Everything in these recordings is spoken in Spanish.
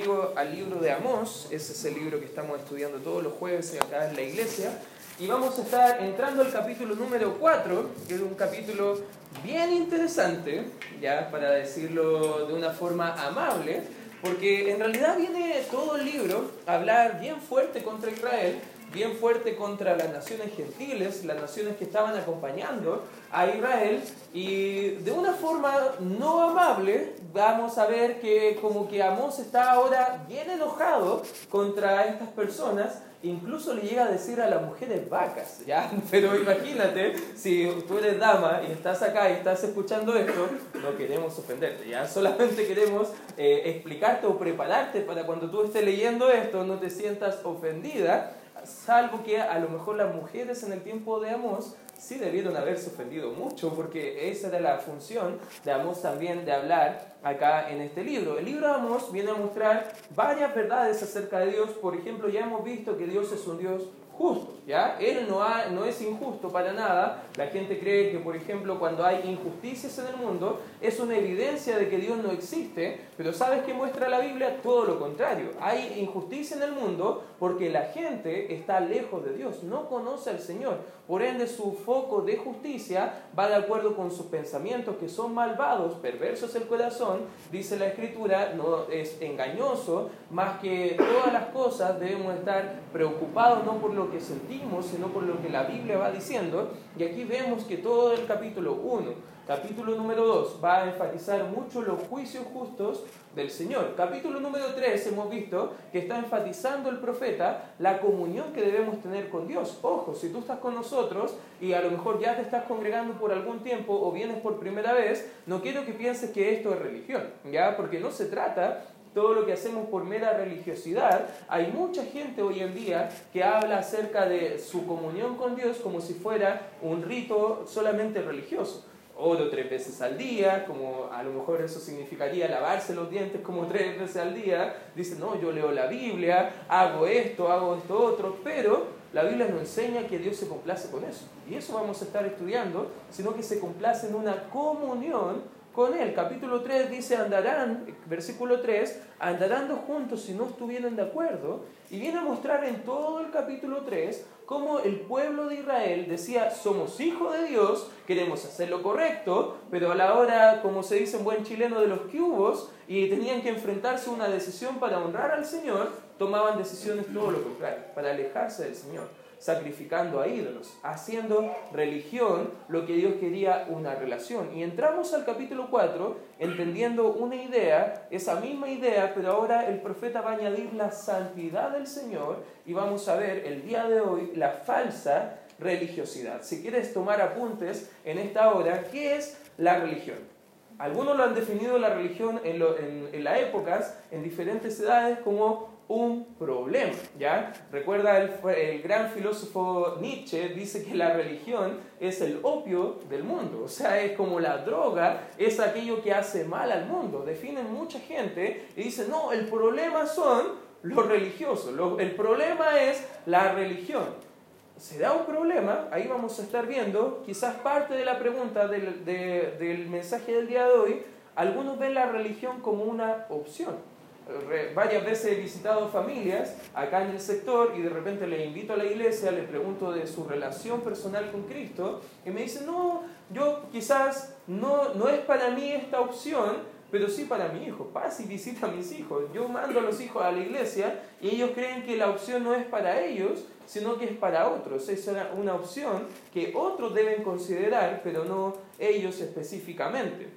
conmigo al libro de Amós, ese es el libro que estamos estudiando todos los jueves acá en la iglesia, y vamos a estar entrando al capítulo número 4, que es un capítulo bien interesante, ya para decirlo de una forma amable, porque en realidad viene todo el libro a hablar bien fuerte contra Israel, bien fuerte contra las naciones gentiles, las naciones que estaban acompañando a Israel, y de una forma no amable vamos a ver que como que Amós está ahora bien enojado contra estas personas, incluso le llega a decir a las mujeres vacas, ¿ya? Pero imagínate, si tú eres dama y estás acá y estás escuchando esto, no queremos ofenderte, ¿ya? Solamente queremos eh, explicarte o prepararte para cuando tú estés leyendo esto no te sientas ofendida, salvo que a lo mejor las mujeres en el tiempo de Amós sí debieron haberse ofendido mucho, porque esa era la función de Amós también de hablar acá en este libro. El libro de Amós viene a mostrar varias verdades acerca de Dios. Por ejemplo, ya hemos visto que Dios es un Dios justo, Él no, no es injusto para nada. La gente cree que, por ejemplo, cuando hay injusticias en el mundo, es una evidencia de que Dios no existe, pero ¿sabes qué muestra la Biblia? Todo lo contrario. Hay injusticia en el mundo porque la gente está lejos de Dios, no conoce al Señor. Por ende, su foco de justicia va de acuerdo con sus pensamientos que son malvados, perversos el corazón, dice la Escritura, no es engañoso, más que todas las cosas debemos estar preocupados no por lo que sentimos, sino por lo que la Biblia va diciendo. Y aquí vemos que todo el capítulo 1, capítulo número 2, va a enfatizar mucho los juicios justos del Señor. Capítulo número 3 hemos visto que está enfatizando el profeta la comunión que debemos tener con Dios. Ojo, si tú estás con nosotros y a lo mejor ya te estás congregando por algún tiempo o vienes por primera vez, no quiero que pienses que esto es religión, ¿ya? Porque no se trata todo lo que hacemos por mera religiosidad, hay mucha gente hoy en día que habla acerca de su comunión con Dios como si fuera un rito solamente religioso. Oro tres veces al día, como a lo mejor eso significaría lavarse los dientes como tres veces al día. Dice, no, yo leo la Biblia, hago esto, hago esto otro, pero la Biblia nos enseña que Dios se complace con eso. Y eso vamos a estar estudiando, sino que se complace en una comunión con él. Capítulo 3 dice, andarán, versículo 3, andarán juntos si no estuvieran de acuerdo. Y viene a mostrar en todo el capítulo 3 cómo el pueblo de Israel decía, somos hijos de Dios, queremos hacer lo correcto, pero a la hora, como se dice en buen chileno, de los cubos, y tenían que enfrentarse a una decisión para honrar al Señor, tomaban decisiones todo lo contrario, para alejarse del Señor sacrificando a ídolos, haciendo religión lo que Dios quería una relación. Y entramos al capítulo 4 entendiendo una idea, esa misma idea, pero ahora el profeta va a añadir la santidad del Señor y vamos a ver el día de hoy la falsa religiosidad. Si quieres tomar apuntes en esta hora, ¿qué es la religión? Algunos lo han definido la religión en, en, en las épocas, en diferentes edades, como un problema. ¿ya? Recuerda el, el, gran filósofo Nietzsche, dice que la religión es el opio del mundo, o sea, es como la droga, es aquello que hace mal al mundo. Definen mucha gente y dicen, no, el problema son los religiosos, el problema es la religión. Se da un problema, ahí vamos a estar viendo, quizás parte de la pregunta del, del mensaje del día de hoy, algunos ven la religión como una opción varias veces he visitado familias acá en el sector y de repente le invito a la iglesia, le pregunto de su relación personal con Cristo y me dicen, no, yo quizás no, no es para mí esta opción, pero sí para mi hijo. Pasa y visita a mis hijos. Yo mando a los hijos a la iglesia y ellos creen que la opción no es para ellos, sino que es para otros. Es una opción que otros deben considerar, pero no ellos específicamente.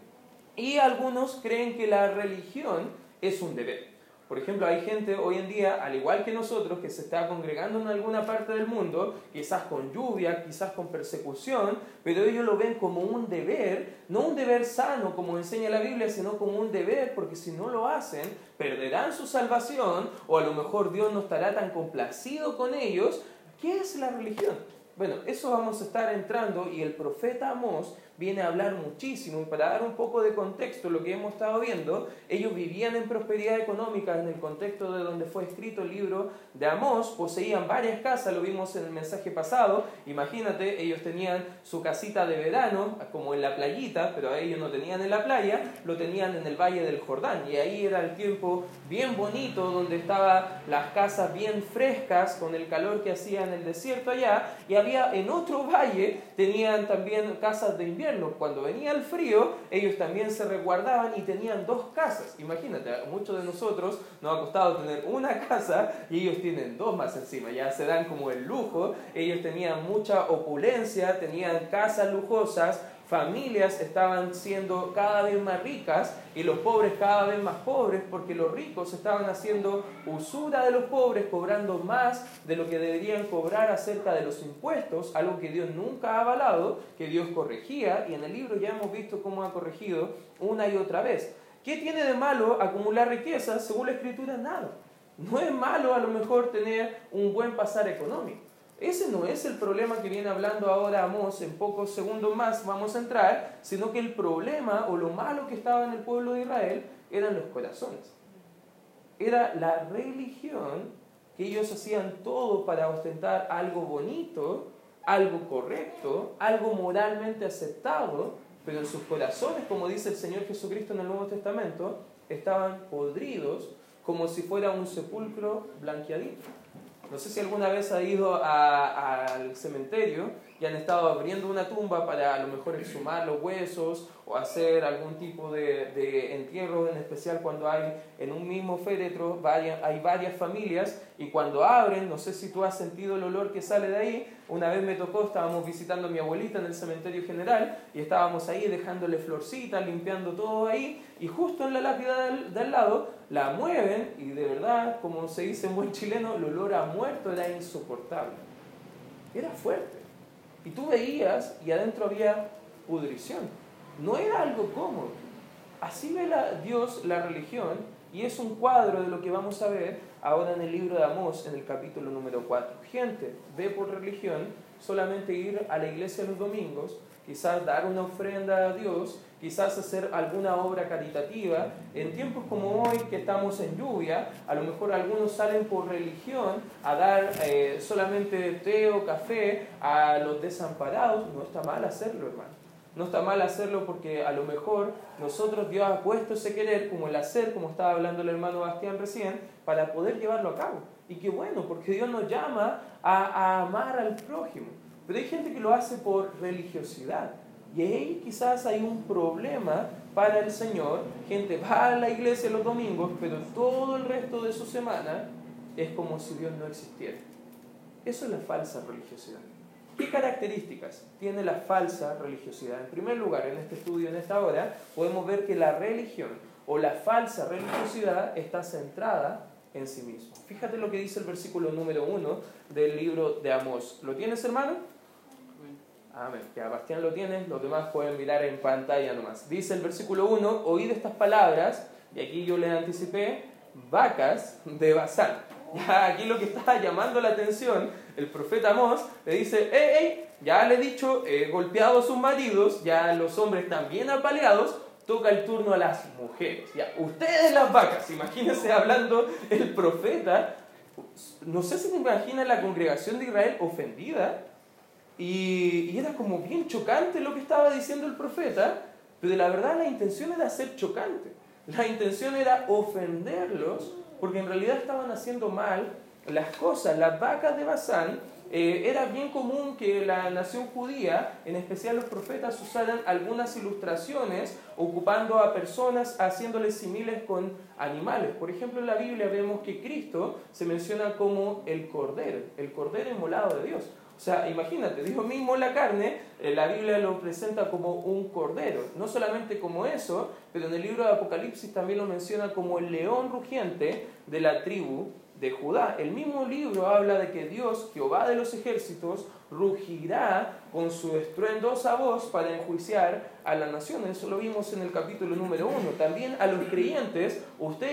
Y algunos creen que la religión es un deber. Por ejemplo, hay gente hoy en día, al igual que nosotros, que se está congregando en alguna parte del mundo, quizás con lluvia, quizás con persecución, pero ellos lo ven como un deber, no un deber sano como enseña la Biblia, sino como un deber, porque si no lo hacen, perderán su salvación o a lo mejor Dios no estará tan complacido con ellos. ¿Qué es la religión? Bueno, eso vamos a estar entrando y el profeta Amós viene a hablar muchísimo. Y para dar un poco de contexto, lo que hemos estado viendo, ellos vivían en prosperidad económica en el contexto de donde fue escrito el libro de Amós, poseían varias casas, lo vimos en el mensaje pasado. Imagínate, ellos tenían su casita de verano, como en la playita, pero ellos no tenían en la playa, lo tenían en el valle del Jordán. Y ahí era el tiempo bien bonito, donde estaban las casas bien frescas, con el calor que hacía en el desierto allá. Y había en otro valle, tenían también casas de invierno. Cuando venía el frío, ellos también se resguardaban y tenían dos casas. Imagínate, a muchos de nosotros nos ha costado tener una casa y ellos tienen dos más encima. Ya se dan como el lujo. Ellos tenían mucha opulencia, tenían casas lujosas, familias estaban siendo cada vez más ricas y los pobres cada vez más pobres porque los ricos estaban haciendo usura de los pobres, cobrando más de lo que deberían cobrar acerca de los impuestos, algo que Dios nunca ha avalado, que Dios corregía y en el libro ya hemos visto cómo ha corregido una y otra vez. ¿Qué tiene de malo acumular riquezas? Según la escritura, nada. No es malo a lo mejor tener un buen pasar económico. Ese no es el problema que viene hablando ahora Amós, en pocos segundos más vamos a entrar, sino que el problema o lo malo que estaba en el pueblo de Israel eran los corazones. Era la religión que ellos hacían todo para ostentar algo bonito, algo correcto, algo moralmente aceptado, pero en sus corazones, como dice el Señor Jesucristo en el Nuevo Testamento, estaban podridos como si fuera un sepulcro blanqueadito. No sé si alguna vez ha ido al cementerio y han estado abriendo una tumba para a lo mejor exhumar los huesos o hacer algún tipo de, de entierro, en especial cuando hay en un mismo féretro varias, hay varias familias y cuando abren, no sé si tú has sentido el olor que sale de ahí, una vez me tocó, estábamos visitando a mi abuelita en el cementerio general y estábamos ahí dejándole florcitas, limpiando todo ahí y justo en la lápida del, del lado la mueven y de verdad, como se dice en buen chileno, el olor a muerto era insoportable. Era fuerte. Y tú veías y adentro había pudrición. No era algo cómodo. Así ve la, Dios la religión y es un cuadro de lo que vamos a ver ahora en el libro de Amós, en el capítulo número 4. Gente ve por religión solamente ir a la iglesia los domingos, quizás dar una ofrenda a Dios, quizás hacer alguna obra caritativa. En tiempos como hoy, que estamos en lluvia, a lo mejor algunos salen por religión a dar eh, solamente té o café a los desamparados. No está mal hacerlo, hermano. No está mal hacerlo porque a lo mejor nosotros Dios ha puesto ese querer como el hacer, como estaba hablando el hermano Bastián recién, para poder llevarlo a cabo. Y qué bueno, porque Dios nos llama a, a amar al prójimo. Pero hay gente que lo hace por religiosidad. Y ahí quizás hay un problema para el Señor. Gente va a la iglesia los domingos, pero todo el resto de su semana es como si Dios no existiera. Eso es la falsa religiosidad. ¿Qué características tiene la falsa religiosidad? En primer lugar, en este estudio, en esta hora, podemos ver que la religión o la falsa religiosidad está centrada en sí mismo. Fíjate lo que dice el versículo número uno del libro de Amós. ¿Lo tienes, hermano? Amén. Ya Bastián lo tiene, los demás pueden mirar en pantalla nomás. Dice el versículo 1, oíd estas palabras, y aquí yo le anticipé, vacas de Basán. Ya aquí lo que está llamando la atención, el profeta Amós le dice, hey, hey, ya le he dicho, he golpeado a sus maridos, ya los hombres bien apaleados, toca el turno a las mujeres. Ya, ustedes las vacas, imagínense hablando el profeta, no sé si me imagina la congregación de Israel ofendida, y, era como bien chocante lo que estaba diciendo el profeta, pero la verdad la intención era ser chocante. La intención era ofenderlos, porque en realidad estaban haciendo mal las cosas. Las vacas de Bazán eh, era bien común que la nación judía, en especial los profetas, usaran algunas ilustraciones ocupando a personas, haciéndoles similes con animales. Por ejemplo, en la Biblia vemos que Cristo se menciona como el cordero, el cordero inmolado de Dios. O sea, imagínate, Dios mismo la carne, eh, la Biblia lo presenta como un cordero. No solamente como eso, pero en el libro de Apocalipsis también lo menciona como el león rugiente de la tribu de Judá. El mismo libro habla de que Dios, Jehová de los ejércitos, rugirá con su estruendosa voz para enjuiciar a la nación. Eso lo vimos en el capítulo número uno. También a los creyentes, usted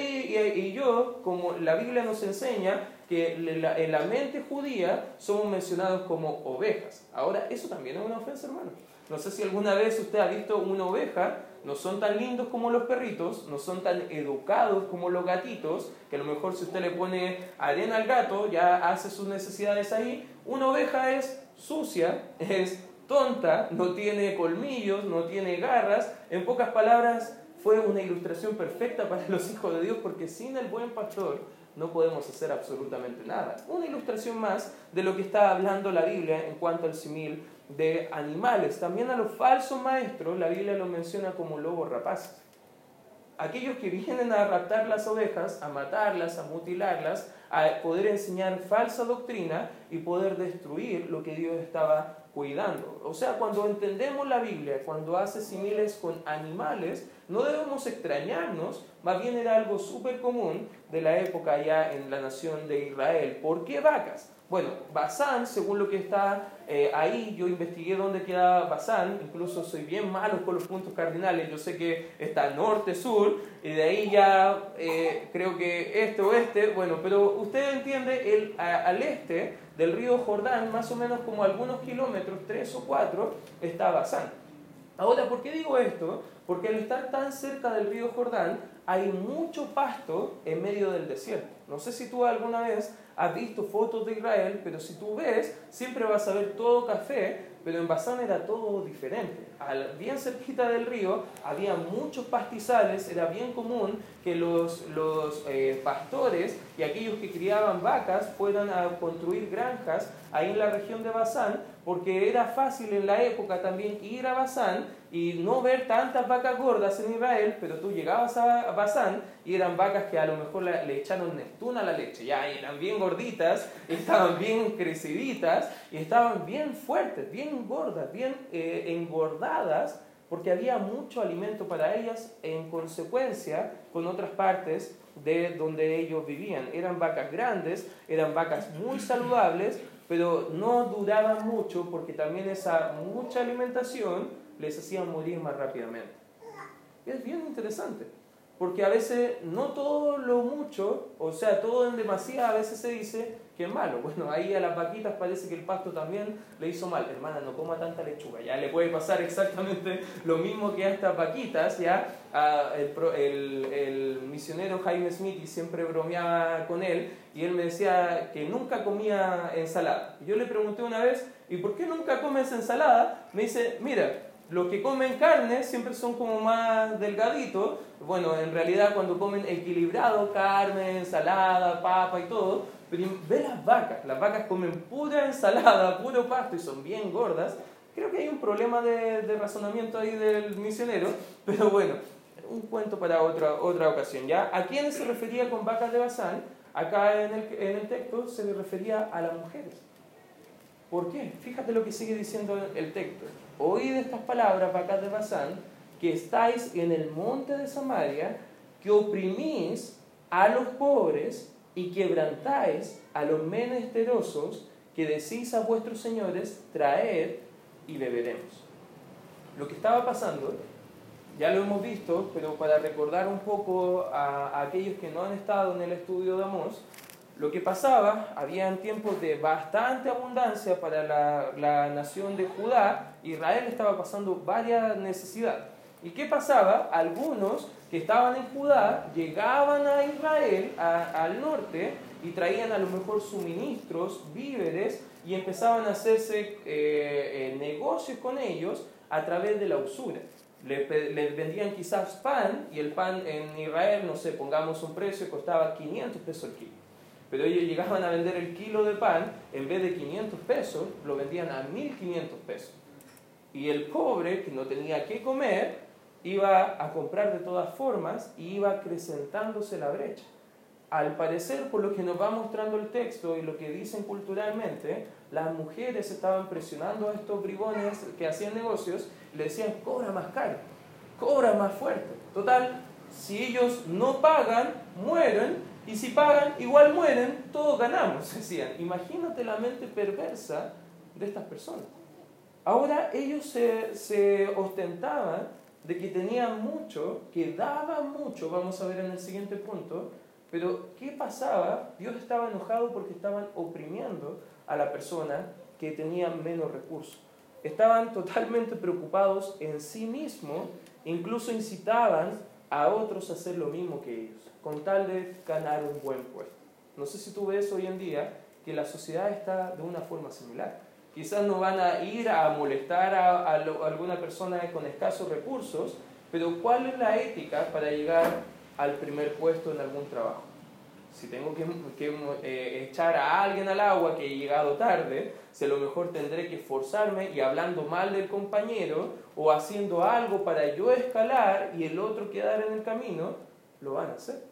y yo, como la Biblia nos enseña, que en la mente judía somos mencionados como ovejas. Ahora, eso también es una ofensa, hermano. No sé si alguna vez usted ha visto una oveja, no son tan lindos como los perritos, no son tan educados como los gatitos, que a lo mejor si usted le pone arena al gato, ya hace sus necesidades ahí. Una oveja es sucia, es tonta, no tiene colmillos, no tiene garras. En pocas palabras, fue una ilustración perfecta para los hijos de Dios porque sin el buen pastor no podemos hacer absolutamente nada. Una ilustración más de lo que está hablando la Biblia en cuanto al simil de animales. También a los falsos maestros la Biblia los menciona como lobos rapaces. Aquellos que vienen a raptar las ovejas, a matarlas, a mutilarlas, a poder enseñar falsa doctrina y poder destruir lo que Dios estaba cuidando. O sea, cuando entendemos la Biblia, cuando hace similes con animales, no debemos extrañarnos, más bien era algo súper común de la época ya en la nación de Israel. ¿Por qué vacas? Bueno, Basán, según lo que está eh, ahí, yo investigué dónde queda Basán, incluso soy bien malo con los puntos cardinales, yo sé que está norte, sur, y de ahí ya eh, creo que este, oeste, bueno, pero usted entiende, el, al este del río Jordán, más o menos como algunos kilómetros, tres o cuatro, está Basán. Ahora, ¿por qué digo esto? Porque al estar tan cerca del río Jordán, hay mucho pasto en medio del desierto. No sé si tú alguna vez has visto fotos de Israel, pero si tú ves, siempre vas a ver todo café, pero en Basán era todo diferente. Al, bien cerquita del río había muchos pastizales, era bien común que los, los eh, pastores y aquellos que criaban vacas fueran a construir granjas ahí en la región de Basán, porque era fácil en la época también ir a Basán y no ver tantas vacas gordas en Israel, pero tú llegabas a Basán y eran vacas que a lo mejor le, echaron Neptún a la leche, ya eran bien gorditas, estaban bien creciditas y estaban bien fuertes, bien gordas, bien eh, engordadas, porque había mucho alimento para ellas en consecuencia con otras partes de donde ellos vivían. Eran vacas grandes, eran vacas muy saludables, pero no duraban mucho porque también esa mucha alimentación les hacía morir más rápidamente. Es bien interesante, porque a veces no todo lo mucho, o sea, todo en demasía a veces se dice que es malo. Bueno, ahí a las vaquitas parece que el pasto también le hizo mal. Hermana, no coma tanta lechuga, ya le puede pasar exactamente lo mismo que a estas vaquitas, ya el, el misionero Jaime Smith siempre bromeaba con él, y él me decía que nunca comía ensalada. Yo le pregunté una vez, ¿y por qué nunca comes ensalada? Me dice, mira, los que comen carne siempre son como más delgaditos. Bueno, en realidad cuando comen equilibrado, carne, ensalada, papa y todo, pero ve las vacas, las vacas comen pura ensalada, puro pasto y son bien gordas. Creo que hay un problema de, razonamiento ahí del misionero, pero bueno, un cuento para otra, otra ocasión. ¿ya? ¿A quiénes se refería con vacas de Bazán? Acá en el, en el texto se le refería a las mujeres. ¿Por qué? Fíjate lo que sigue diciendo el texto. Oíd estas palabras, vacas de Bazán, que estáis en el monte de Samaria, que oprimís a los pobres y quebrantáis a los menesterosos, que decís a vuestros señores, traed y beberemos. Lo que estaba pasando ya lo hemos visto, pero para recordar un poco a, aquellos que no han estado en el estudio de Amós, lo que pasaba, habían tiempos de bastante abundancia para la, la, nación de Judá, Israel estaba pasando varias necesidades. ¿Y qué pasaba? Algunos que estaban en Judá llegaban a Israel, al norte, y traían a lo mejor suministros, víveres, y empezaban a hacerse eh, eh, negocios con ellos a través de la usura le, vendían quizás pan y el pan en Israel, no sé, pongamos un precio, costaba 500 pesos el kilo. Pero ellos llegaban a vender el kilo de pan, en vez de 500 pesos, lo vendían a 1500 pesos. Y el pobre, que no tenía qué comer, iba a comprar de todas formas y iba acrecentándose la brecha. Al parecer, por lo que nos va mostrando el texto y lo que dicen culturalmente, las mujeres estaban presionando a estos bribones que hacían negocios le decían, cobra más caro, cobra más fuerte. Total, si ellos no pagan, mueren, y si pagan, igual mueren, todos ganamos, decían. Imagínate la mente perversa de estas personas. Ahora ellos se, se ostentaban de que tenían mucho, que daban mucho, vamos a ver en el siguiente punto, pero ¿qué pasaba? Dios estaba enojado porque estaban oprimiendo a la persona que tenía menos recursos. estaban totalmente preocupados en sí mismos, incluso incitaban a otros a hacer lo mismo que ellos, con tal de ganar un buen puesto. No sé si tú ves hoy en día que la sociedad está de una forma similar. Quizás no van a ir a molestar a, alguna persona con escasos recursos, pero ¿cuál es la ética para llegar al primer puesto en algún trabajo? Si tengo que, eh, echar a alguien al agua que he llegado tarde, si a lo mejor tendré que esforzarme y hablando mal del compañero o haciendo algo para yo escalar y el otro quedar en el camino, lo van a hacer.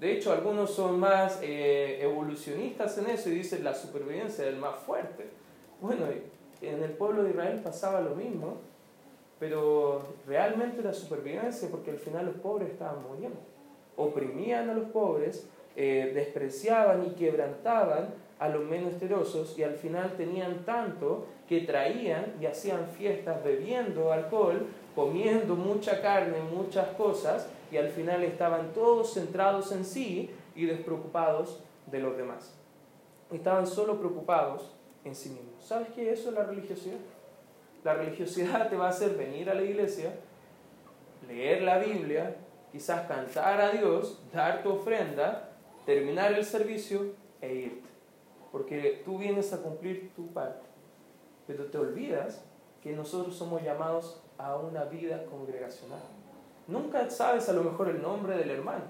De hecho, algunos son más eh, evolucionistas en eso y dicen la supervivencia del más fuerte. Bueno, en el pueblo de Israel pasaba lo mismo, pero realmente la supervivencia, porque al final los pobres estaban muriendo. Oprimían a los pobres, eh, despreciaban y quebrantaban a los menesterosos y al final tenían tanto que traían y hacían fiestas bebiendo alcohol, comiendo mucha carne, muchas cosas y al final estaban todos centrados en sí y despreocupados de los demás. Estaban solo preocupados en sí mismos. ¿Sabes qué? Eso es la religiosidad. La religiosidad te va a hacer venir a la iglesia, leer la Biblia, quizás cantar a Dios, dar tu ofrenda, terminar el servicio e irte. Porque tú vienes a cumplir tu parte. Pero te olvidas que nosotros somos llamados a una vida congregacional. Nunca sabes a lo mejor el nombre del hermano,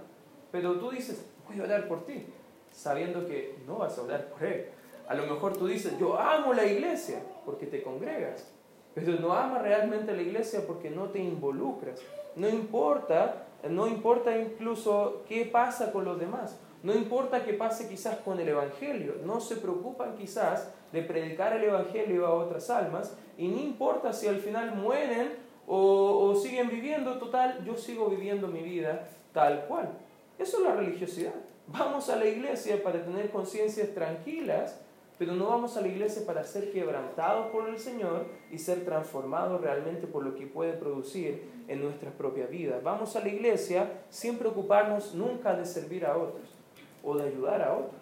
pero tú dices, voy a orar por ti, sabiendo que no vas a orar por él. A lo mejor tú dices, yo amo la iglesia porque te congregas, pero no amas realmente la iglesia porque no te involucras. No importa, no importa incluso qué pasa con los demás. No importa qué pase quizás con el Evangelio. No se preocupan quizás de predicar el Evangelio a otras almas. Y no importa si al final mueren o, o siguen viviendo. Total, yo sigo viviendo mi vida tal cual. Eso es la religiosidad. Vamos a la iglesia para tener conciencias tranquilas pero no vamos a la iglesia para ser quebrantados por el Señor y ser transformados realmente por lo que puede producir en nuestras propias vidas. Vamos a la iglesia sin preocuparnos nunca de servir a otros o de ayudar a otros.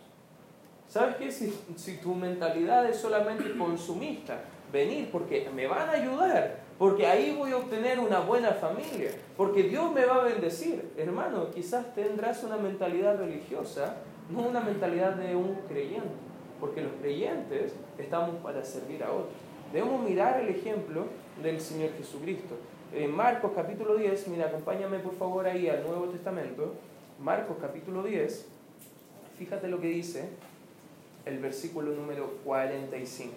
¿Sabes qué? Si, si tu mentalidad es solamente consumista, venir porque me van a ayudar, porque ahí voy a obtener una buena familia, porque Dios me va a bendecir. Hermano, quizás tendrás una mentalidad religiosa, no una mentalidad de un creyente porque los creyentes estamos para servir a otros. Debemos mirar el ejemplo del Señor Jesucristo. En Marcos capítulo 10, mira, acompáñame por favor ahí al Nuevo Testamento. Marcos capítulo 10, fíjate lo que dice el versículo número 45.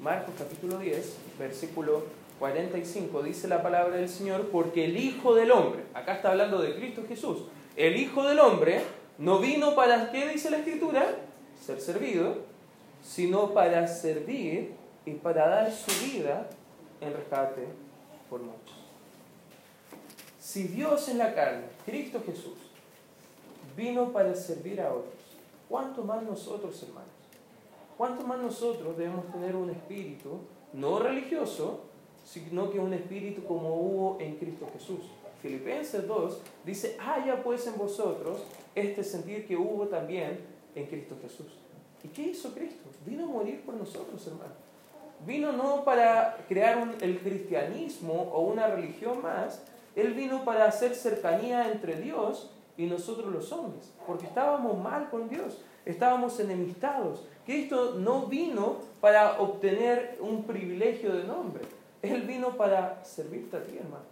Marcos capítulo 10, versículo 45, dice la palabra del Señor, porque el Hijo del Hombre, acá está hablando de Cristo Jesús, el Hijo del Hombre no vino para, ¿qué dice la Escritura? ser servido, sino para servir y para dar su vida en rescate por muchos. Si Dios en la carne, Cristo Jesús, vino para servir a otros, ¿cuánto más nosotros, hermanos? ¿Cuánto más nosotros debemos tener un espíritu no religioso, sino que un espíritu como hubo en Cristo Jesús? Filipenses 2 dice, haya pues en vosotros este sentir que hubo también en Cristo Jesús. ¿Y qué hizo Cristo? Vino a morir por nosotros, hermano. Vino no para crear el cristianismo o una religión más, Él vino para hacer cercanía entre Dios y nosotros los hombres, porque estábamos mal con Dios, estábamos enemistados. Cristo no vino para obtener un privilegio de nombre, Él vino para servirte a ti, hermano.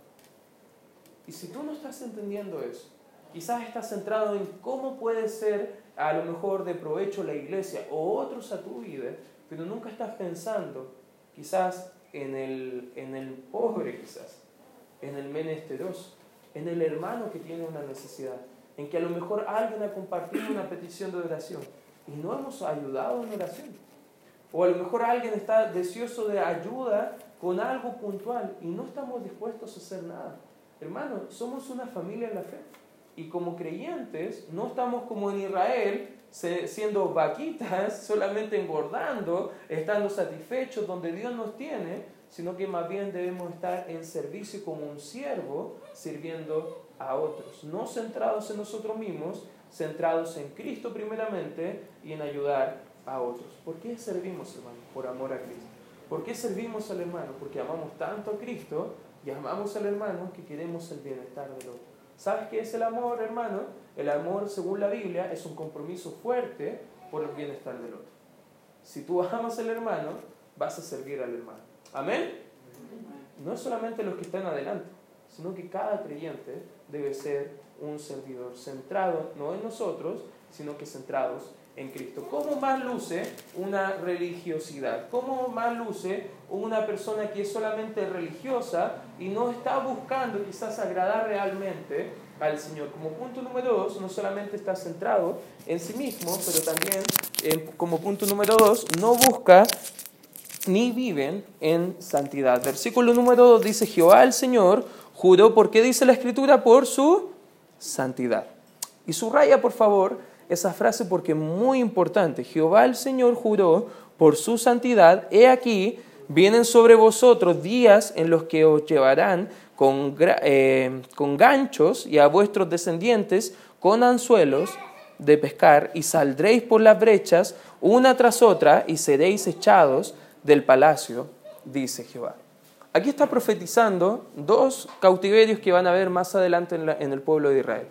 Y si tú no estás entendiendo eso, quizás estás centrado en cómo puede ser a lo mejor de provecho la iglesia o otros a tu vida, pero nunca estás pensando quizás en el, en el pobre, quizás, en el menesteroso, en el hermano que tiene una necesidad, en que a lo mejor alguien ha compartido una petición de oración y no hemos ayudado en oración. O a lo mejor alguien está deseoso de ayuda con algo puntual y no estamos dispuestos a hacer nada. Hermano, somos una familia en la fe. Y como creyentes, no estamos como en Israel, siendo vaquitas, solamente engordando, estando satisfechos donde Dios nos tiene, sino que más bien debemos estar en servicio como un siervo, sirviendo a otros. No centrados en nosotros mismos, centrados en Cristo primeramente y en ayudar a otros. ¿Por qué servimos, hermano? Por amor a Cristo. ¿Por qué servimos al hermano? Porque amamos tanto a Cristo y amamos al hermano que queremos el bienestar del otro. ¿Sabes qué es el amor, hermano? El amor, según la Biblia, es un compromiso fuerte por el bienestar del otro. Si tú amas al hermano, vas a servir al hermano. Amén. No es solamente los que están adelante, sino que cada creyente debe ser un servidor centrado no en nosotros, sino que centrados en Cristo. ¿Cómo más luce una religiosidad? ¿Cómo más luce una persona que es solamente religiosa y no está buscando quizás agradar realmente al Señor? Como punto número dos, no solamente está centrado en sí mismo, pero también como punto número dos, no busca ni viven en santidad. Versículo número dos dice, Jehová el Señor juró, ¿por qué dice la Escritura? Por su santidad. Y subraya, por favor, esa frase porque es muy importante. Jehová el Señor juró por su santidad, he aquí, vienen sobre vosotros días en los que os llevarán con, eh, con ganchos y a vuestros descendientes con anzuelos de pescar y saldréis por las brechas una tras otra y seréis echados del palacio, dice Jehová. Aquí está profetizando dos cautiverios que van a haber más adelante en el pueblo de Israel.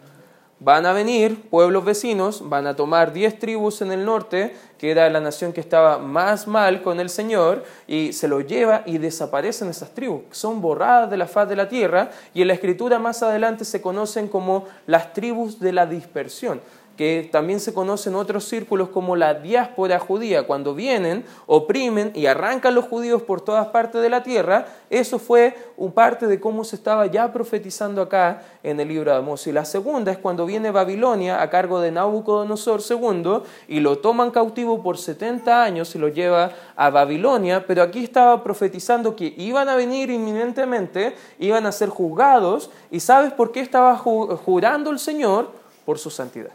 Van a venir pueblos vecinos, van a tomar diez tribus en el norte, que era la nación que estaba más mal con el Señor, y se lo lleva y desaparecen esas tribus. Son borradas de la faz de la tierra y en la escritura más adelante se conocen como las tribus de la dispersión que también se conoce en otros círculos como la diáspora judía, cuando vienen, oprimen y arrancan los judíos por todas partes de la tierra, eso fue un parte de cómo se estaba ya profetizando acá en el libro de Amós. Y la segunda es cuando viene Babilonia a cargo de Nabucodonosor II y lo toman cautivo por 70 años y lo lleva a Babilonia, pero aquí estaba profetizando que iban a venir inminentemente, iban a ser juzgados, y ¿sabes por qué estaba jurando el Señor? Por su santidad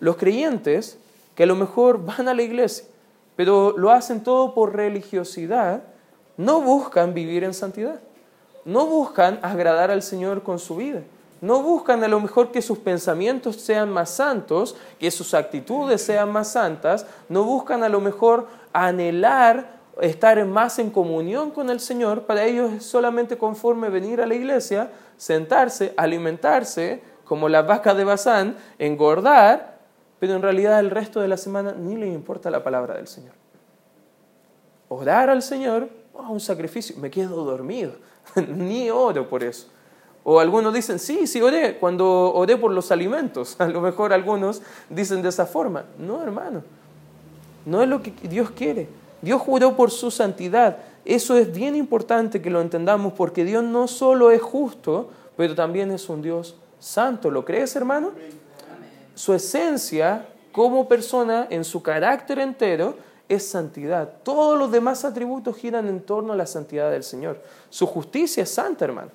los creyentes que a lo mejor van a la iglesia, pero lo hacen todo por religiosidad, no buscan vivir en santidad, no buscan agradar al Señor con su vida, no buscan a lo mejor que sus pensamientos sean más santos, que sus actitudes sean más santas, no buscan a lo mejor anhelar estar más en comunión con el Señor, para ellos es solamente conforme venir a la iglesia, sentarse, alimentarse, como las vacas de Bazán, engordar pero en realidad el resto de la semana ni le importa la palabra del Señor. Orar al Señor, oh, un sacrificio, me quedo dormido, ni oro por eso. O algunos dicen, sí, sí oré, cuando oré por los alimentos. A lo mejor algunos dicen de esa forma. No, hermano, no es lo que Dios quiere. Dios juró por su santidad. Eso es bien importante que lo entendamos porque Dios no solo es justo, pero también es un Dios santo. ¿Lo crees, hermano? Su esencia como persona, en su carácter entero, es santidad. Todos los demás atributos giran en torno a la santidad del Señor. Su justicia es santa, hermano.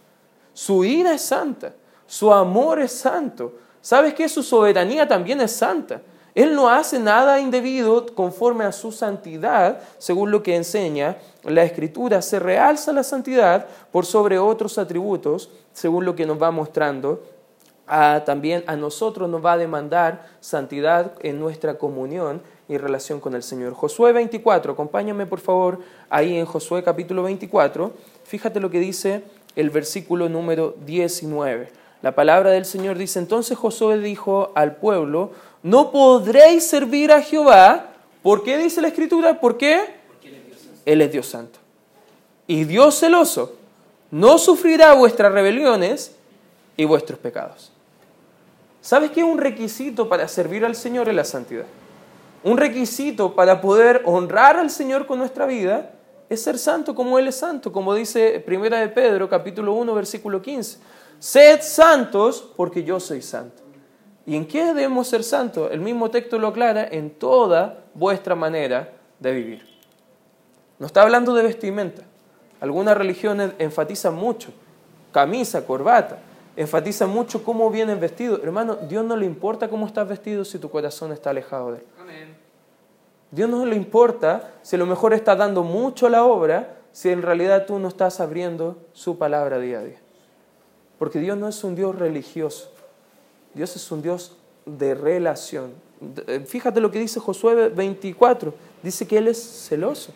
Su ira es santa. Su amor es santo. ¿Sabes que Su soberanía también es santa. Él no hace nada indebido conforme a su santidad, según lo que enseña la Escritura. Se realza la santidad por sobre otros atributos, según lo que nos va mostrando también a nosotros nos va a demandar santidad en nuestra comunión y relación con el Señor. Josué 24, acompáñame por favor ahí en Josué capítulo 24, fíjate lo que dice el versículo número 19. La palabra del Señor dice, entonces Josué dijo al pueblo, no podréis servir a Jehová. ¿Por qué dice la Escritura? ¿Por qué? Él es Dios Santo. Y Dios celoso no sufrirá vuestras rebeliones y vuestros pecados. ¿Sabes qué es un requisito para servir al Señor en la santidad? Un requisito para poder honrar al Señor con nuestra vida es ser santo como Él es santo, como dice Primera de Pedro, capítulo 1, versículo 15. Sed santos porque yo soy santo. ¿Y en qué debemos ser santos? El mismo texto lo aclara en toda vuestra manera de vivir. No está hablando de vestimenta. Algunas religiones enfatizan mucho camisa, corbata enfatiza mucho cómo vienes vestido. Hermano, Dios no le importa cómo estás vestido si tu corazón está alejado de Él. Dios no le importa si a lo mejor está dando mucho a la obra, si en realidad tú no estás abriendo su palabra día a día. Porque Dios no es un Dios religioso. Dios es un Dios de relación. Eh, fíjate lo que dice Josué 24. Dice que Él es celoso.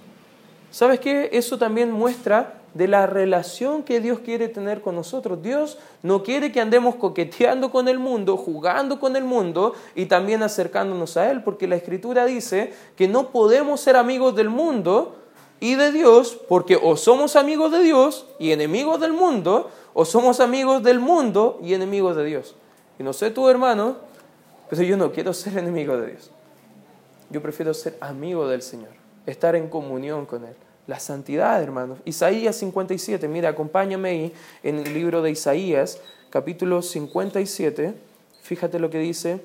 ¿Sabes qué? Eso también muestra de la relación que Dios quiere tener con nosotros. Dios no quiere que andemos coqueteando con el mundo, jugando con el mundo y también acercándonos a Él, porque la Escritura dice que no podemos ser amigos del mundo y de Dios, porque o somos amigos de Dios y enemigos del mundo, o somos amigos del mundo y enemigos de Dios. Y no sé tú, hermano, pero yo no quiero ser enemigo de Dios. Yo prefiero ser amigo del Señor, estar en comunión con Él. La santidad, hermanos. Isaías 57, mira, acompáñame ahí en el libro de Isaías, capítulo 57. Fíjate lo que dice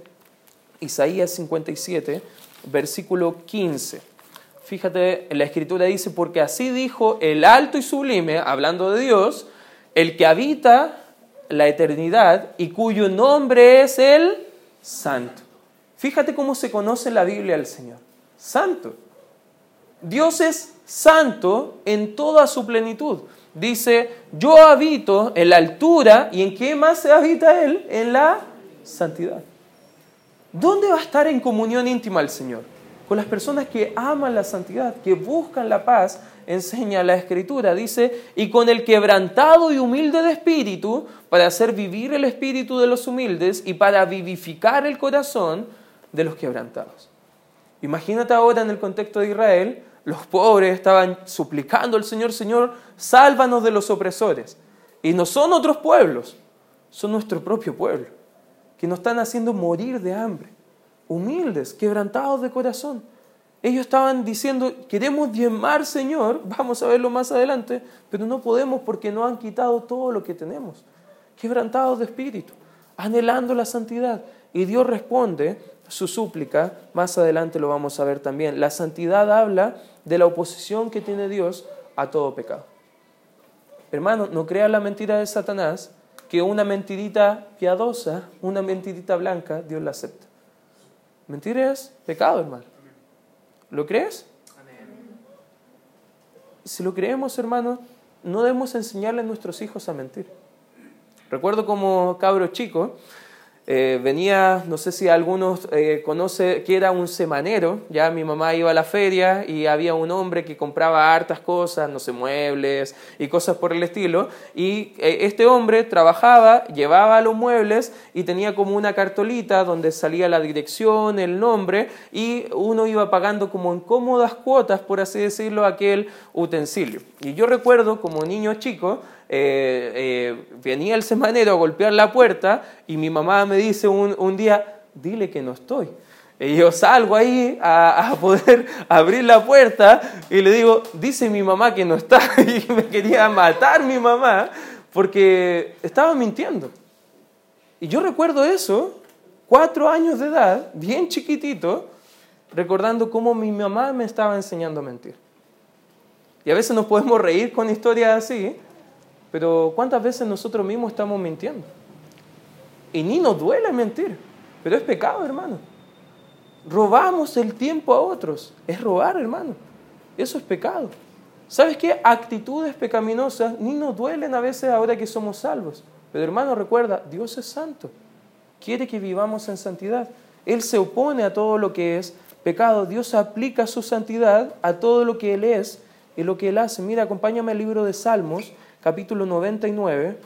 Isaías 57, versículo 15. Fíjate, la escritura dice, porque así dijo el alto y sublime, hablando de Dios, el que habita la eternidad y cuyo nombre es el santo. Fíjate cómo se conoce en la Biblia al Señor. Santo. Dios es santo en toda su plenitud. Dice, yo habito en la altura y en qué más se habita Él? En la santidad. ¿Dónde va a estar en comunión íntima el Señor? Con las personas que aman la santidad, que buscan la paz, enseña la Escritura. Dice, y con el quebrantado y humilde de espíritu, para hacer vivir el espíritu de los humildes y para vivificar el corazón de los quebrantados. Imagínate ahora en el contexto de Israel, los pobres estaban suplicando al Señor, Señor, sálvanos de los opresores. Y no son otros pueblos, son nuestro propio pueblo, que nos están haciendo morir de hambre, humildes, quebrantados de corazón. Ellos estaban diciendo, queremos diezmar, Señor, vamos a verlo más adelante, pero no podemos porque no han quitado todo lo que tenemos. Quebrantados de espíritu, anhelando la santidad. Y Dios responde su súplica, más adelante lo vamos a ver también. La santidad habla de la oposición que tiene Dios a todo pecado. Hermano, no crea la mentira de Satanás, que una mentirita piadosa, una mentirita blanca, Dios la acepta. Mentira es pecado, hermano. ¿Lo crees? Si lo creemos, hermano, no debemos enseñarle a nuestros hijos a mentir. Recuerdo como cabro chico, eh, venía, no sé si algunos eh, conoce que era un semanero, ya mi mamá iba a la feria y había un hombre que compraba hartas cosas, no sé, muebles y cosas por el estilo, y eh, este hombre trabajaba, llevaba los muebles y tenía como una cartolita donde salía la dirección, el nombre, y uno iba pagando como en cómodas cuotas, por así decirlo, aquel utensilio. Y yo recuerdo como niño chico, eh, eh, venía el semanero a golpear la puerta y mi mamá me dice un, día, dile que no estoy. Y yo salgo ahí a, a, poder abrir la puerta y le digo, dice mi mamá que no está. Y me quería matar mi mamá porque estaba mintiendo. Y yo recuerdo eso, cuatro años de edad, bien chiquitito, recordando cómo mi mamá me estaba enseñando a mentir. Y a veces nos podemos reír con historias así, pero ¿cuántas veces nosotros mismos estamos mintiendo? Y ni nos duele mentir, pero es pecado, hermano. Robamos el tiempo a otros. Es robar, hermano. Eso es pecado. ¿Sabes qué? Actitudes pecaminosas ni nos duelen a veces ahora que somos salvos. Pero hermano, recuerda, Dios es santo. Quiere que vivamos en santidad. Él se opone a todo lo que es pecado. Dios aplica su santidad a todo lo que Él es y lo que Él hace. Mira, acompáñame al libro de Salmos, capítulo 99,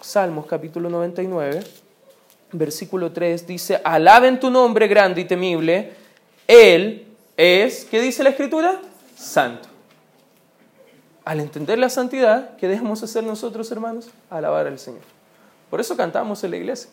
Salmos capítulo 99, versículo 3, dice, alaben tu nombre grande y temible, Él es, ¿qué dice la escritura? Santo. Al entender la santidad, ¿qué debemos hacer nosotros, hermanos? Alabar al Señor. Por eso cantamos en la iglesia.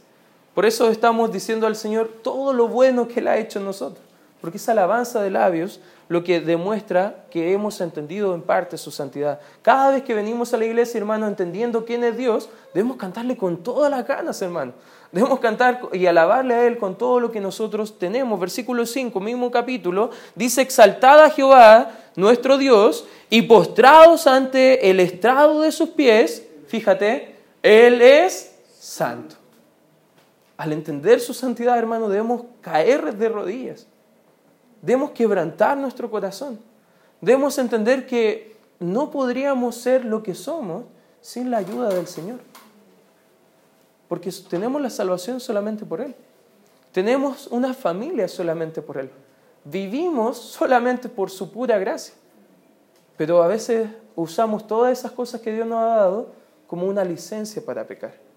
Por eso estamos diciendo al Señor todo lo bueno que Él ha hecho en nosotros. Porque esa alabanza de labios lo que demuestra que hemos entendido en parte su santidad. Cada vez que venimos a la iglesia, hermano, entendiendo quién es Dios, debemos cantarle con todas las ganas, hermano. Debemos cantar y alabarle a Él con todo lo que nosotros tenemos. Versículo 5, mismo capítulo, dice, exaltada Jehová, nuestro Dios, y postrados ante el estrado de sus pies, fíjate, Él es santo. Al entender su santidad, hermano, debemos caer de rodillas Debemos quebrantar nuestro corazón. Debemos entender que no podríamos ser lo que somos sin la ayuda del Señor. Porque tenemos la salvación solamente por Él. Tenemos una familia solamente por Él. Vivimos solamente por su pura gracia. Pero a veces usamos todas esas cosas que Dios nos ha dado como una licencia para pecar.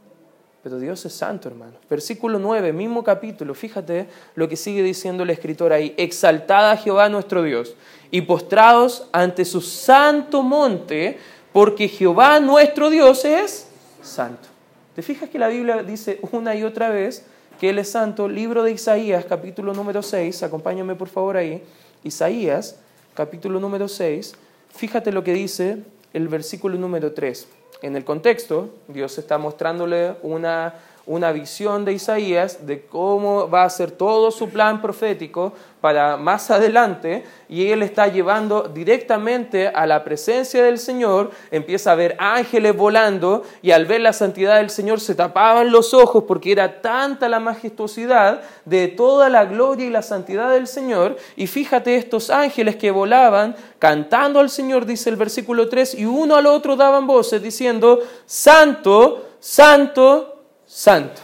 Pero Dios es santo, hermano. Versículo 9, mismo capítulo, fíjate lo que sigue diciendo el escritor ahí. Exaltada Jehová nuestro Dios y postrados ante su santo monte, porque Jehová nuestro Dios es santo. ¿Te fijas que la Biblia dice una y otra vez que Él es santo? Libro de Isaías, capítulo número 6, acompáñame por favor ahí. Isaías, capítulo número 6, fíjate lo que dice el versículo número 3. En el contexto, Dios está mostrándole una una visión de Isaías de cómo va a ser todo su plan profético para más adelante y él está llevando directamente a la presencia del Señor, empieza a ver ángeles volando y al ver la santidad del Señor se tapaban los ojos porque era tanta la majestuosidad de toda la gloria y la santidad del Señor. Y fíjate estos ángeles que volaban cantando al Señor, dice el versículo 3, y uno al otro daban voces diciendo, Santo, Santo, santo.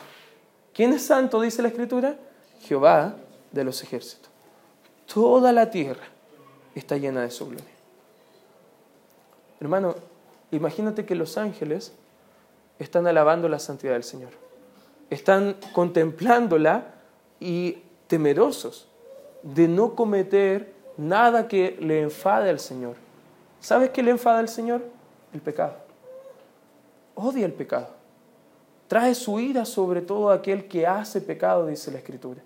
¿Quién es santo? Dice la escritura. Jehová de los ejércitos. Toda la tierra está llena de su gloria. Hermano, imagínate que los ángeles están alabando la santidad del Señor. Están contemplándola y temerosos de no cometer nada que le enfade al Señor. ¿Sabes qué le enfada al Señor? El pecado. Odia el pecado trae su ira sobre todo aquel que hace pecado, dice la Escritura.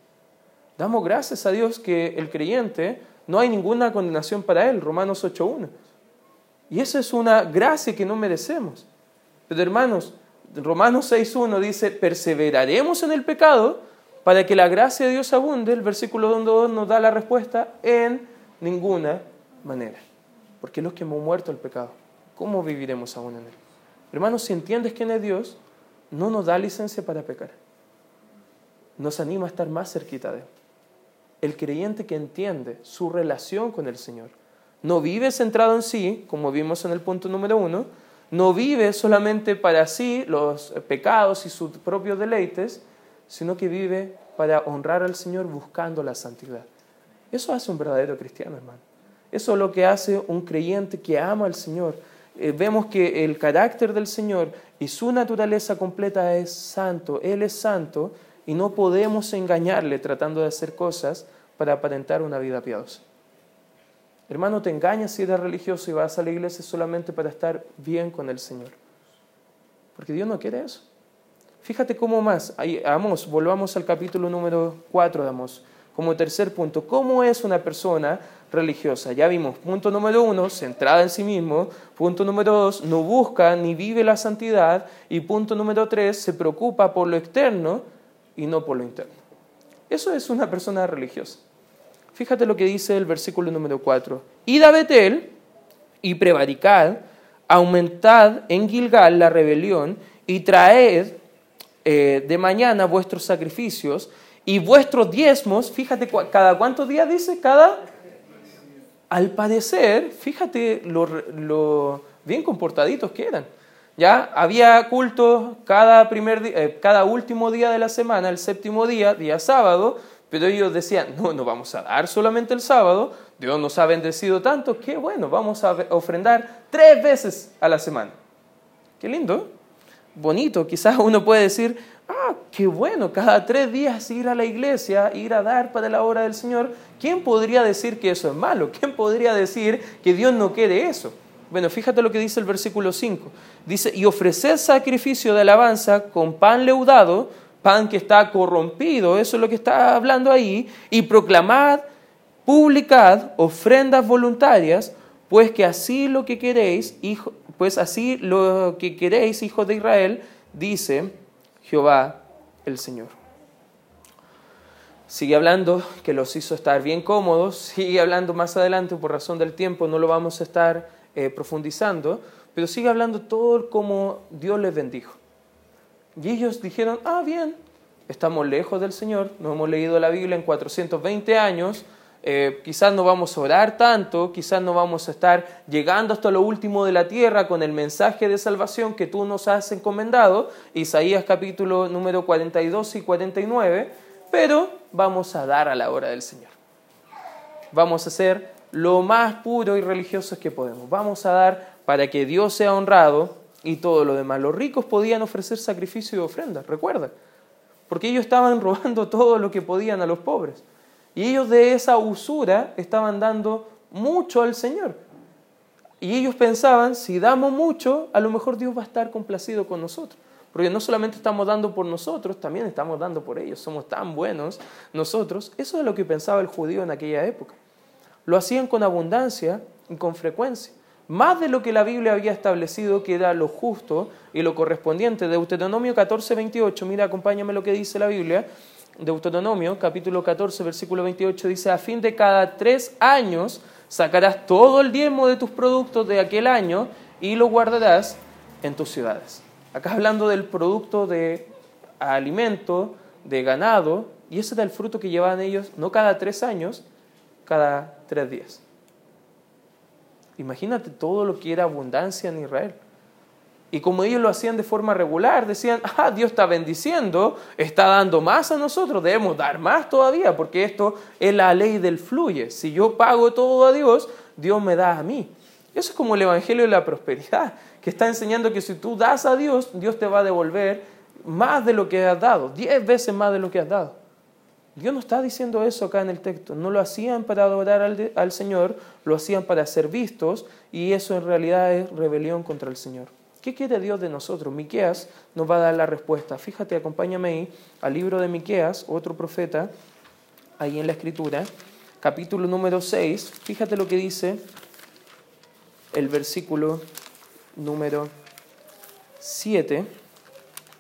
Damos gracias a Dios que el creyente no hay ninguna condenación para él, Romanos 8.1. Y esa es una gracia que no merecemos. Pero hermanos, Romanos 6.1 dice, perseveraremos en el pecado para que la gracia de Dios abunde. El versículo 2 nos da la respuesta, en ninguna manera. Porque los que hemos muerto el pecado, ¿cómo viviremos aún en él? Hermanos, si entiendes quién es Dios, no nos da licencia para pecar. Nos anima a estar más cerquita de Él. El creyente que entiende su relación con el Señor no vive centrado en sí, como vimos en el punto número uno, no vive solamente para sí los pecados y sus propios deleites, sino que vive para honrar al Señor buscando la santidad. Eso hace un verdadero cristiano, hermano. Eso es lo que hace un creyente que ama al Señor, eh, vemos que el carácter del Señor y su naturaleza completa es santo. Él es santo y no podemos engañarle tratando de hacer cosas para aparentar una vida piadosa. Hermano, te engañas si eres religioso y vas a la iglesia solamente para estar bien con el Señor. Porque Dios no quiere eso. Fíjate cómo más. Ahí, Amos, volvamos al capítulo número 4 de Amos. Como tercer punto, ¿cómo es una persona religiosa. Ya vimos, punto número uno, centrada en sí mismo. Punto número dos, no busca ni vive la santidad. Y punto número tres, se preocupa por lo externo y no por lo interno. Eso es una persona religiosa. Fíjate lo que dice el versículo número cuatro. Id a Betel y prevaricad, aumentad en Gilgal la rebelión y traed eh, de mañana vuestros sacrificios y vuestros diezmos. Fíjate, cada cuántos días dice, cada al parecer, fíjate lo, bien comportaditos que eran. Ya había culto cada, primer, eh, cada último día de la semana, el séptimo día, día sábado, pero ellos decían, no, no vamos a dar solamente el sábado, Dios nos ha bendecido tanto, que bueno, vamos a ofrendar tres veces a la semana. Qué lindo, bonito, quizás uno puede decir, ah, qué bueno, cada tres días ir a la iglesia, ir a dar para la obra del Señor. ¿Quién podría decir que eso es malo? ¿Quién podría decir que Dios no quiere eso? Bueno, fíjate lo que dice el versículo 5. Dice, y ofreced sacrificio de alabanza con pan leudado, pan que está corrompido, eso es lo que está hablando ahí, y proclamad, publicad ofrendas voluntarias, pues que así lo que queréis, hijo, pues así lo que queréis, hijos de Israel, dice Jehová el Señor. Sigue hablando que los hizo estar bien cómodos, sigue hablando más adelante, por razón del tiempo no lo vamos a estar eh, profundizando, pero sigue hablando todo como Dios les bendijo. Y ellos dijeron, ah, bien, estamos lejos del Señor, no hemos leído la Biblia en 420 años, eh, quizás no vamos a orar tanto, quizás no vamos a estar llegando hasta lo último de la tierra con el mensaje de salvación que tú nos has encomendado, Isaías capítulo número 42 y 49, pero vamos a dar a la hora del Señor. Vamos a hacer lo más puro y religiosos que podemos. Vamos a dar para que Dios sea honrado y todo lo demás. Los ricos podían ofrecer sacrificio y ofrendas, recuerda, porque ellos estaban robando todo lo que podían a los pobres. Y ellos de esa usura estaban dando mucho al Señor. Y ellos pensaban, si damos mucho, a lo mejor Dios va a estar complacido con nosotros. Porque no solamente estamos dando por nosotros, también estamos dando por ellos. Somos tan buenos nosotros. Eso es lo que pensaba el judío en aquella época. Lo hacían con abundancia y con frecuencia. Más de lo que la Biblia había establecido que era lo justo y lo correspondiente. Deuteronomio 14, 28, mira, acompáñame lo que dice la Biblia. Deuteronomio capítulo 14, versículo 28 dice, a fin de cada tres años sacarás todo el diezmo de tus productos de aquel año y lo guardarás en tus ciudades. Acá hablando del producto de alimento, de ganado, y ese era el fruto que llevaban ellos no cada tres años, cada tres días. Imagínate todo lo que era abundancia en Israel. Y como ellos lo hacían de forma regular, decían, ah, Dios está bendiciendo, está dando más a nosotros, debemos dar más todavía, porque esto es la ley del fluye. Si yo pago todo a Dios, Dios me da a mí. Eso es como el Evangelio de la Prosperidad, que está enseñando que si tú das a Dios, Dios te va a devolver más de lo que has dado, diez veces más de lo que has dado. Dios no está diciendo eso acá en el texto. No lo hacían para adorar al, al Señor, lo hacían para ser vistos y eso en realidad es rebelión contra el Señor. ¿Qué quiere Dios de nosotros? Miqueas nos va a dar la respuesta. Fíjate, acompáñame ahí al libro de Miqueas, otro profeta, ahí en la escritura, capítulo número 6. Fíjate lo que dice el versículo número 7,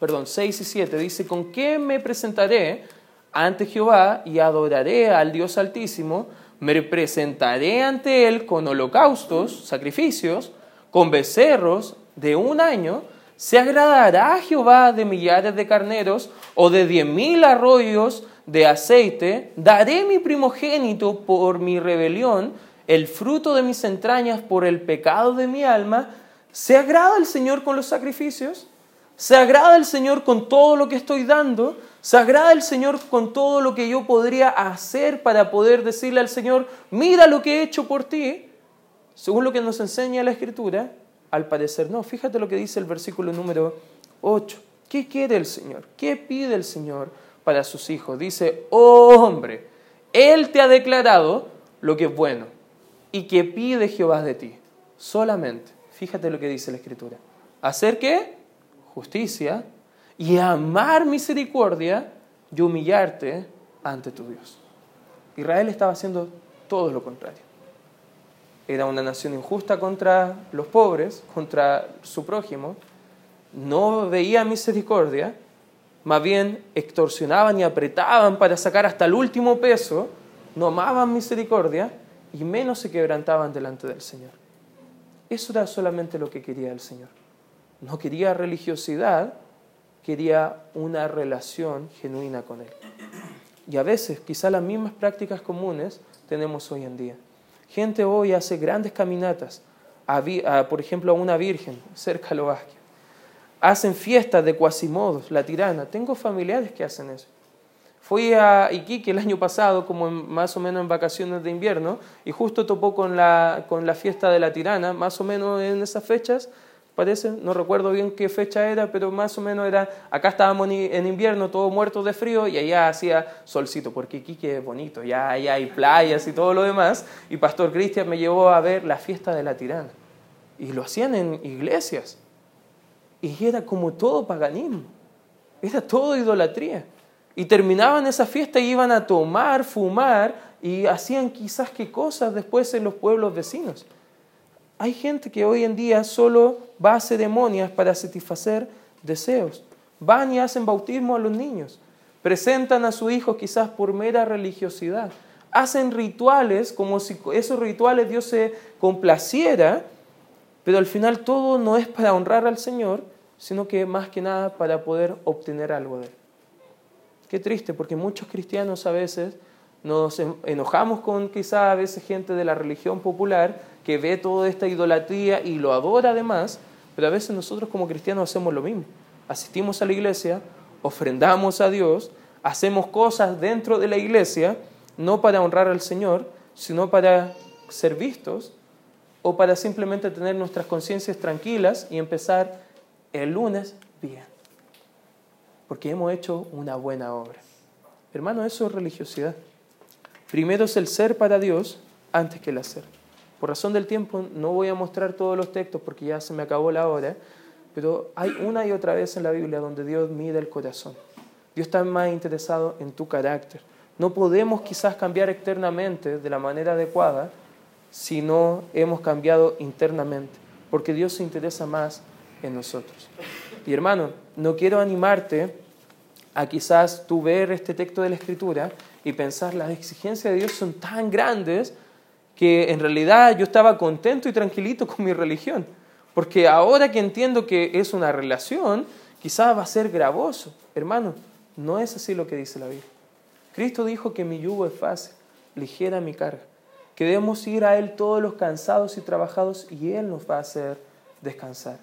perdón, 6 y 7. Dice, ¿con qué me presentaré ante Jehová y adoraré al Dios Altísimo? Me presentaré ante Él con holocaustos, sacrificios, con becerros de un año, ¿se agradará a Jehová de millares de carneros o de diez mil arroyos de aceite? ¿Daré mi primogénito por mi rebelión, el fruto de mis entrañas por el pecado de mi alma? ¿Se agrada el Señor con los sacrificios? ¿Se agrada el Señor con todo lo que estoy dando? ¿Se agrada el Señor con todo lo que yo podría hacer para poder decirle al Señor, mira lo que he hecho por ti? Según lo que nos enseña la Escritura, al parecer no. Fíjate lo que dice el versículo número 8. ¿Qué quiere el Señor? ¿Qué pide el Señor para sus hijos? Dice, oh hombre, Él te ha declarado lo que es bueno y que pide Jehová de ti. Solamente, fíjate lo que dice la Escritura. ¿Hacer qué? Justicia y amar misericordia y humillarte ante tu Dios. Israel estaba haciendo todo lo contrario era una nación injusta contra los pobres, contra su prójimo, no veía misericordia, más bien extorsionaban y apretaban para sacar hasta el último peso, no amaban misericordia y menos se quebrantaban delante del Señor. Eso era solamente lo que quería el Señor. No quería religiosidad, quería una relación genuina con Él. Y a veces, quizá las mismas prácticas comunes tenemos hoy en día. Gente hoy hace grandes caminatas, por ejemplo, a una virgen cerca de Loasquia. Hacen fiestas de cuasimodos, la tirana. Tengo familiares que hacen eso. Fui a Iquique el año pasado, como más o menos en vacaciones de invierno, y justo topó con la, con la fiesta de la tirana, más o menos en esas fechas, parece, no recuerdo bien qué fecha era, pero más o menos era, acá estábamos en invierno, todos muertos de frío, y allá hacía solcito, porque aquí es bonito, ya allá hay playas y todo lo demás, y Pastor Cristian me llevó a ver la fiesta de la tirana, y lo hacían en iglesias, y era como todo paganismo, era todo idolatría, y terminaban esa fiesta y iban a tomar, fumar, y hacían quizás qué cosas después en los pueblos vecinos. Hay gente que hoy en día solo va a ceremonias para satisfacer deseos. Van y hacen bautismo a los niños. Presentan a su hijo quizás por mera religiosidad. Hacen rituales como si esos rituales Dios se complaciera, pero al final todo no es para honrar al Señor, sino que más que nada para poder obtener algo de Él. Qué triste, porque muchos cristianos a veces nos enojamos con quizá a veces gente de la religión popular que ve toda esta idolatría y lo adora además, pero a veces nosotros como cristianos hacemos lo mismo. Asistimos a la iglesia, ofrendamos a Dios, hacemos cosas dentro de la iglesia, no para honrar al Señor, sino para ser vistos o para simplemente tener nuestras conciencias tranquilas y empezar el lunes bien. Porque hemos hecho una buena obra. Hermano, eso es religiosidad. Primero es el ser para Dios antes que el hacer. Por razón del tiempo no voy a mostrar todos los textos porque ya se me acabó la hora, pero hay una y otra vez en la Biblia donde Dios mide el corazón. Dios está más interesado en tu carácter. No podemos quizás cambiar externamente de la manera adecuada si no hemos cambiado internamente, porque Dios se interesa más en nosotros. Y hermano, no quiero animarte a quizás tú ver este texto de la Escritura y pensar las exigencias de Dios son tan grandes que en realidad yo estaba contento y tranquilito con mi religión. Porque ahora que entiendo que es una relación, quizás va a ser gravoso. Hermano, no es así lo que dice la Biblia. Cristo dijo que mi yugo es fácil, ligera mi carga, que debemos ir a Él todos los cansados y trabajados y Él nos va a hacer descansar.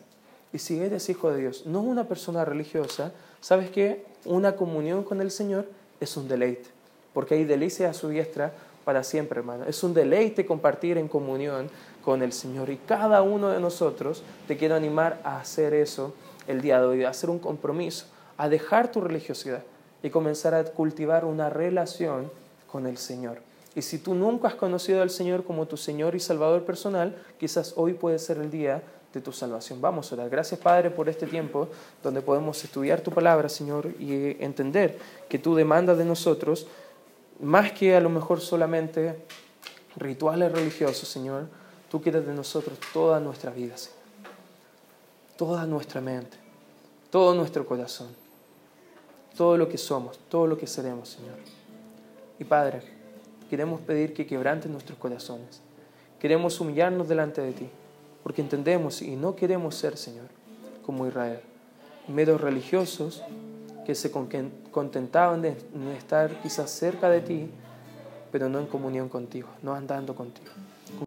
Y si eres hijo de Dios, no una persona religiosa, ¿sabes qué? Una comunión con el Señor es un deleite, porque hay delicia a su diestra para siempre, hermano. Es un deleite compartir en comunión con el Señor. Y cada uno de nosotros te quiero animar a hacer eso el día de hoy, a hacer un compromiso, a dejar tu religiosidad y comenzar a cultivar una relación con el Señor. Y si tú nunca has conocido al Señor como tu Señor y Salvador personal, quizás hoy puede ser el día de tu salvación. Vamos a orar. Gracias Padre por este tiempo donde podemos estudiar tu palabra, Señor, y entender que tú demandas de nosotros, más que a lo mejor solamente rituales religiosos, Señor, tú quieres de nosotros toda nuestra vida, Señor. Toda nuestra mente, todo nuestro corazón todo lo que somos, todo lo que seremos, Señor. Y Padre, queremos pedir que quebrantes nuestros corazones. Queremos humillarnos delante de ti, porque entendemos y no queremos ser, Señor, como Israel, meros religiosos que se contentaban de estar quizás cerca de ti, pero no en comunión contigo, no andando contigo.